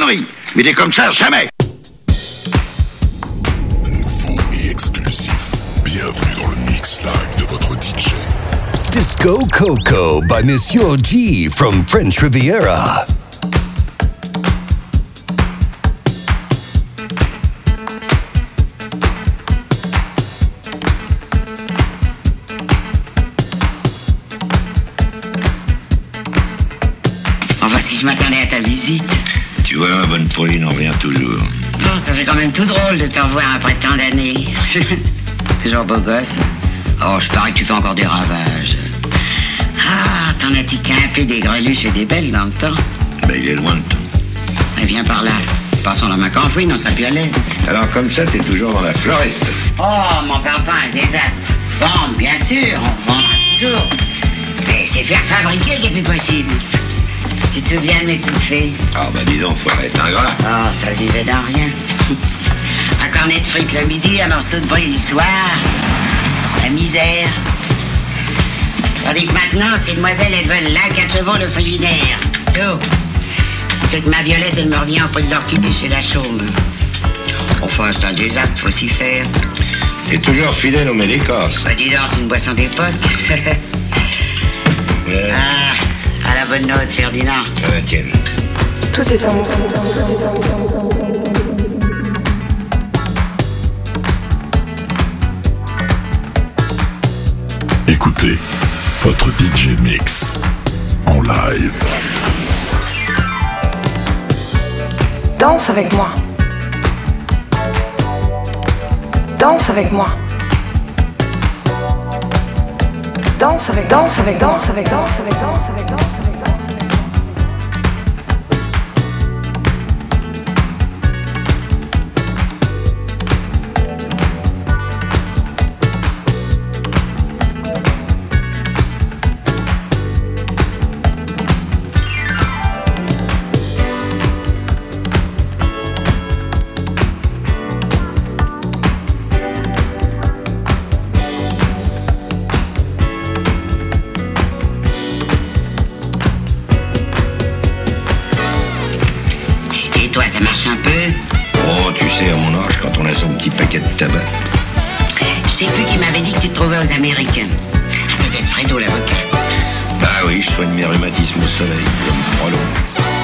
conneries. Mais des comme ça, jamais. Nouveau et exclusif. Bienvenue dans le mix live de votre DJ. Disco Coco by Monsieur G from French Riviera. Pauline, on revient toujours. Bon, ça fait quand même tout drôle de te revoir après tant d'années. Toujours beau gosse. Oh, je parie que tu fais encore des ravages. Ah, t'en as tiqué un peu des greluches et des belles dans le temps? Ben, il est loin le temps. Eh, viens par là. Passons la main fouine, on sera plus à l'aise. Alors, comme ça, t'es toujours dans la Floride. Oh, m'en parle pas, un désastre. Vendre, bien sûr, on vendra toujours. Mais c'est faire fabriquer qui est plus possible. Tu te souviens de mes petites filles Ah, bah, dis donc, faut être ingrat. Oh, ça vivait dans rien. Un cornet de frites le midi, un morceau de brie le soir. La misère. Tandis que maintenant, ces demoiselles, elles veulent là, quatre chevaux, le frigidaire. Tout. Que ma violette, elle me revient au prix de l'orchidée chez la chaume. Enfin, c'est un désastre, faut s'y faire. T'es toujours fidèle au médicace. Bah, dis donc, c'est une boisson d'époque. Ouais. ah, bonne note, Ferdinand. Tiens. Tout est en mouvement. Écoutez votre DJ Mix en live. Danse avec moi. Danse avec moi. Danse avec, danse avec, danse avec, danse avec, danse avec, danse avec, devait être Fredo, l'avocat. Bah oui, je soigne mes rhumatismes au soleil, comme Frollo.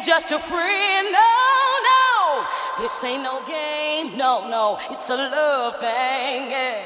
Being just a friend. No, no, this ain't no game. No, no, it's a love thing. Yeah.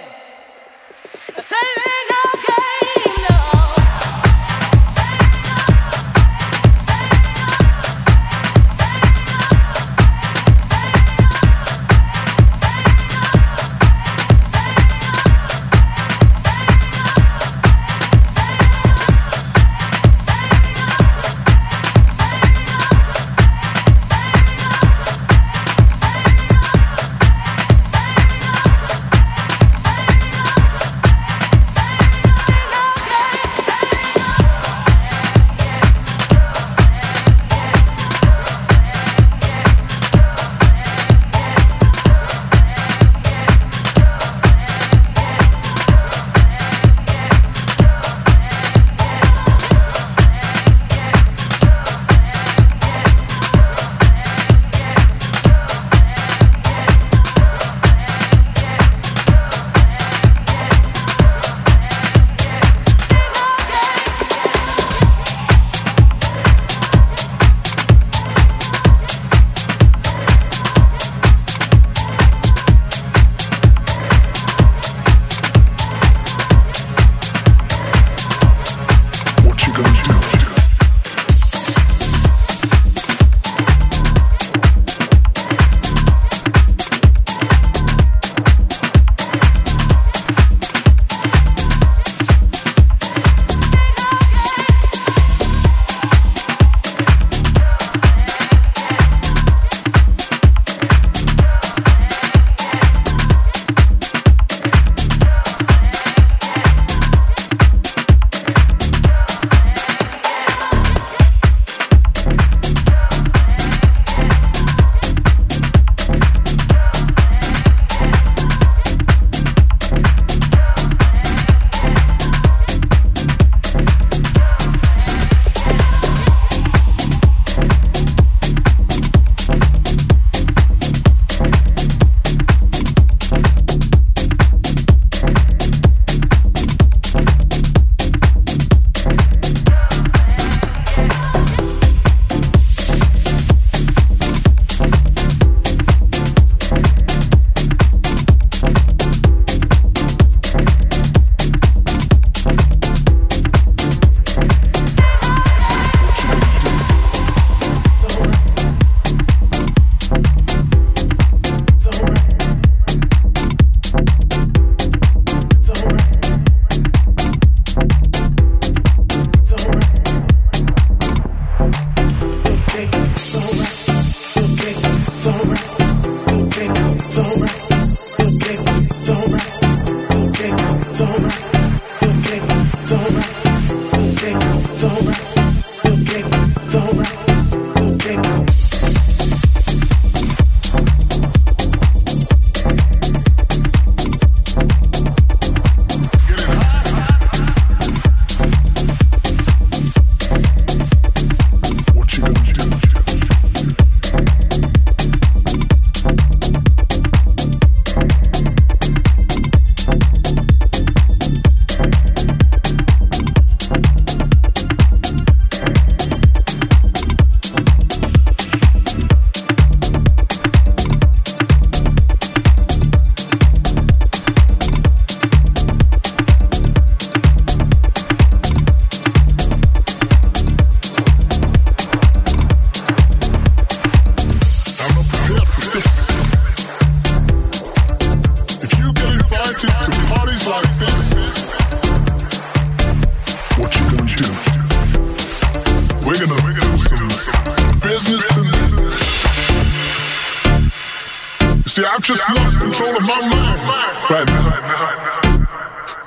See, I've just lost control of my mind right now.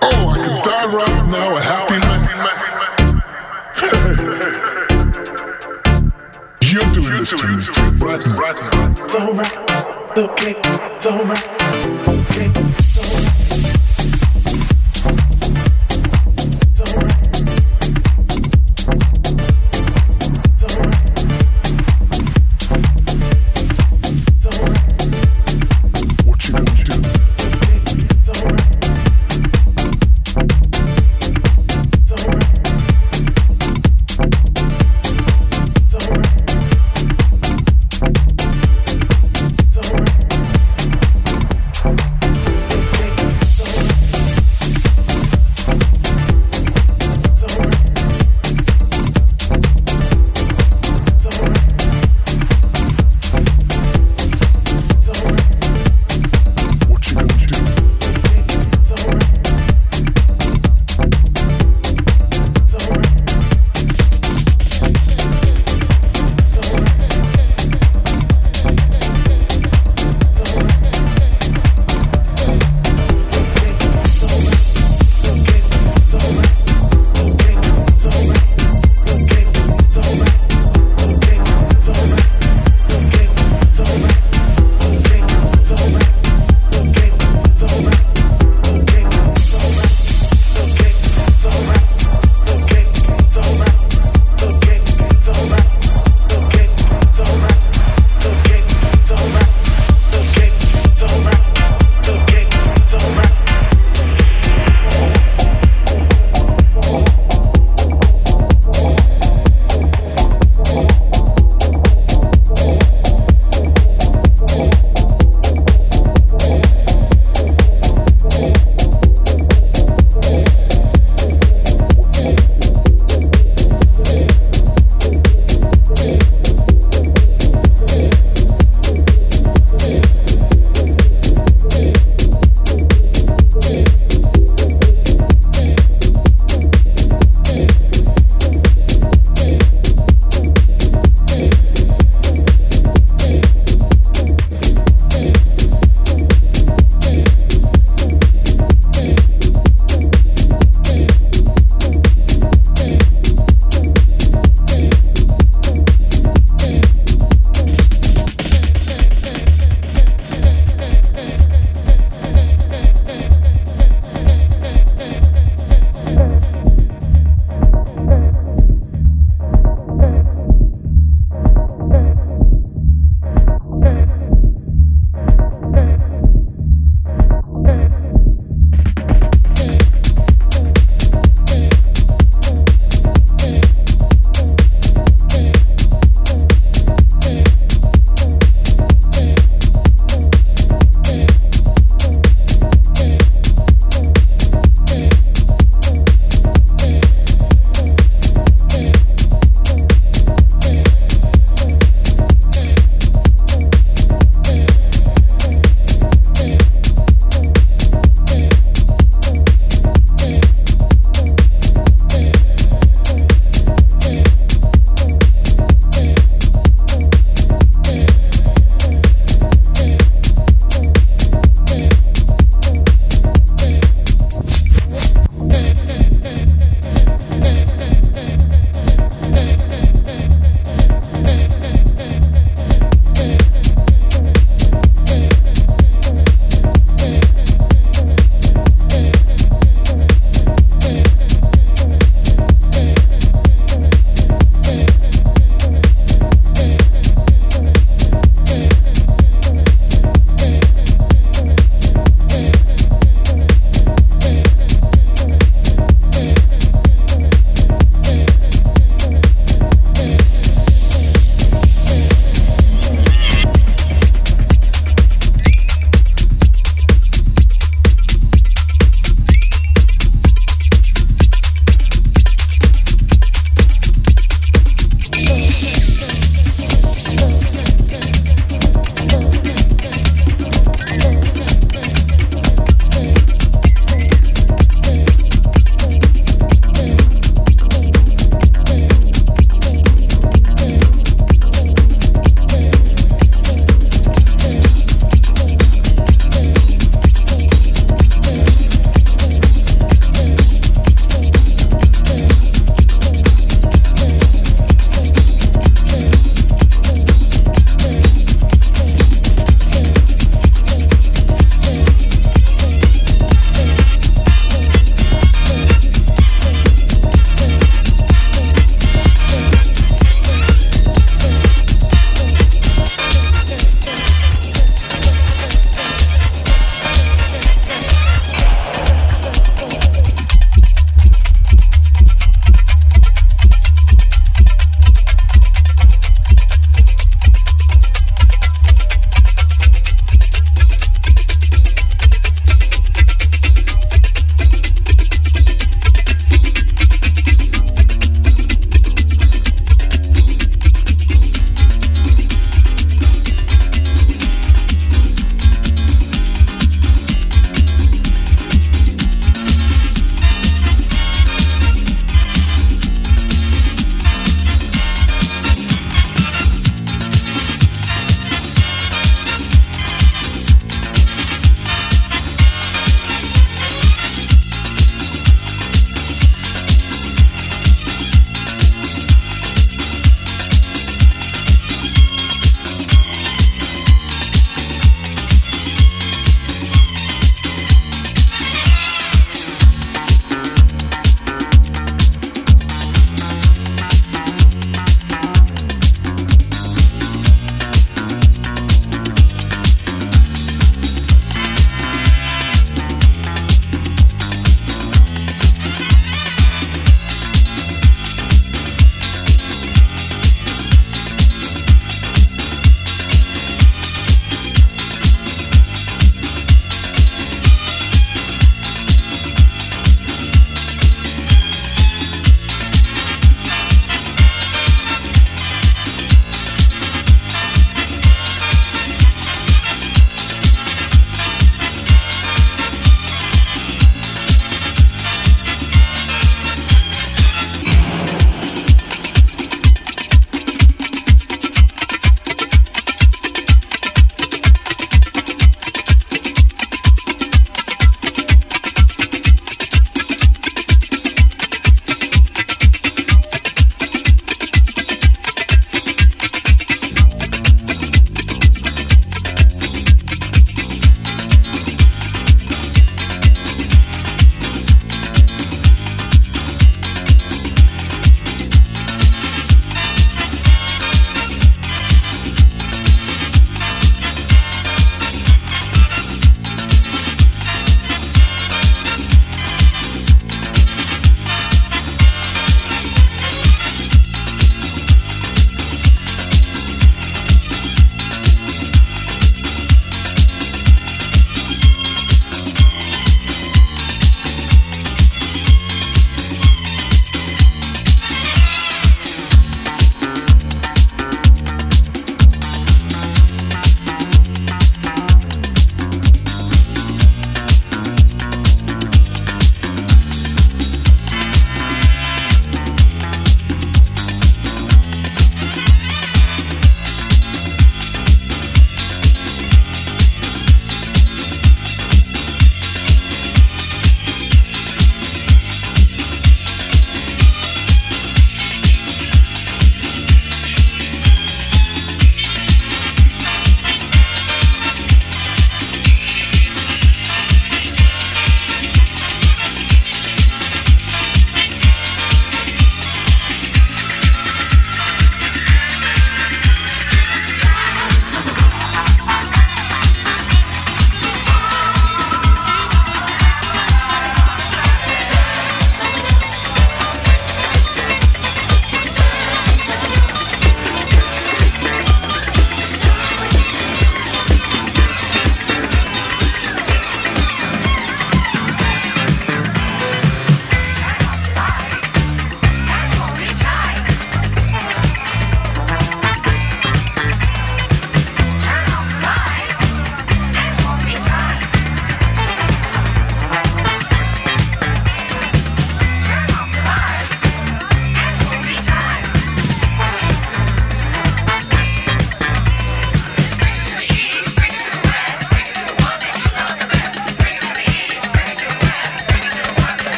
Oh, I could die right now a happy man. You're doing this to me right now. Now. It's alright, it's okay, it's alright,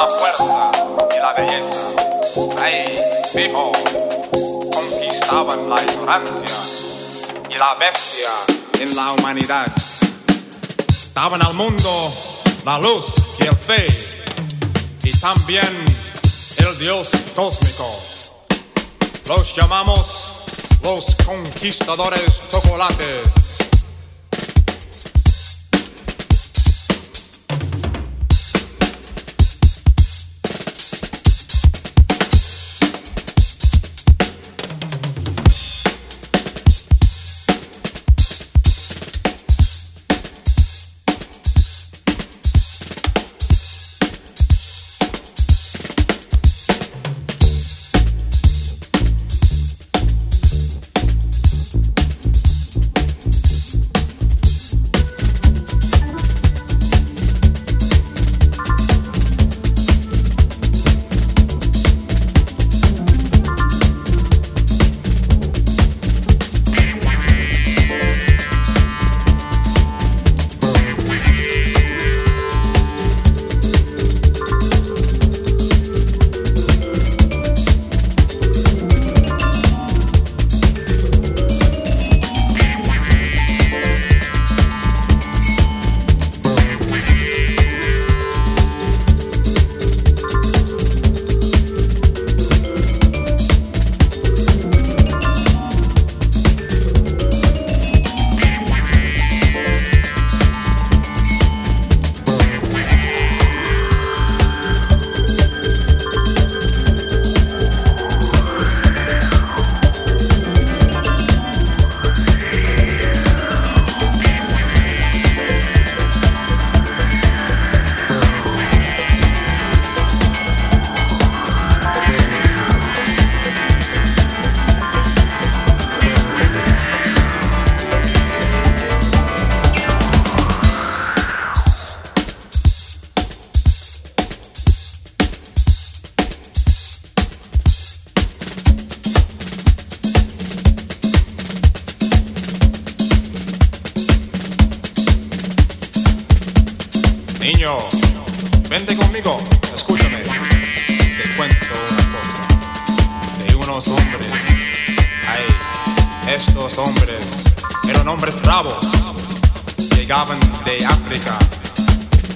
la fuerza y la belleza. Ahí, dijo, conquistaban la ignorancia y la bestia en la humanidad. Daban al mundo la luz y el fe y también el Dios cósmico. Los llamamos los conquistadores chocolates.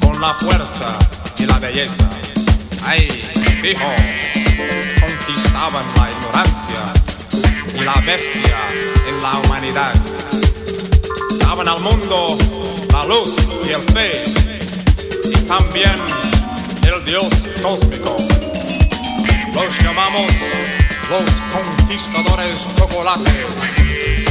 Con la fuerza y la belleza. Ay, hijo, conquistaban la ignorancia y la bestia en la humanidad. Daban al mundo la luz y el fe y también el Dios cósmico. Los llamamos los conquistadores chocolates.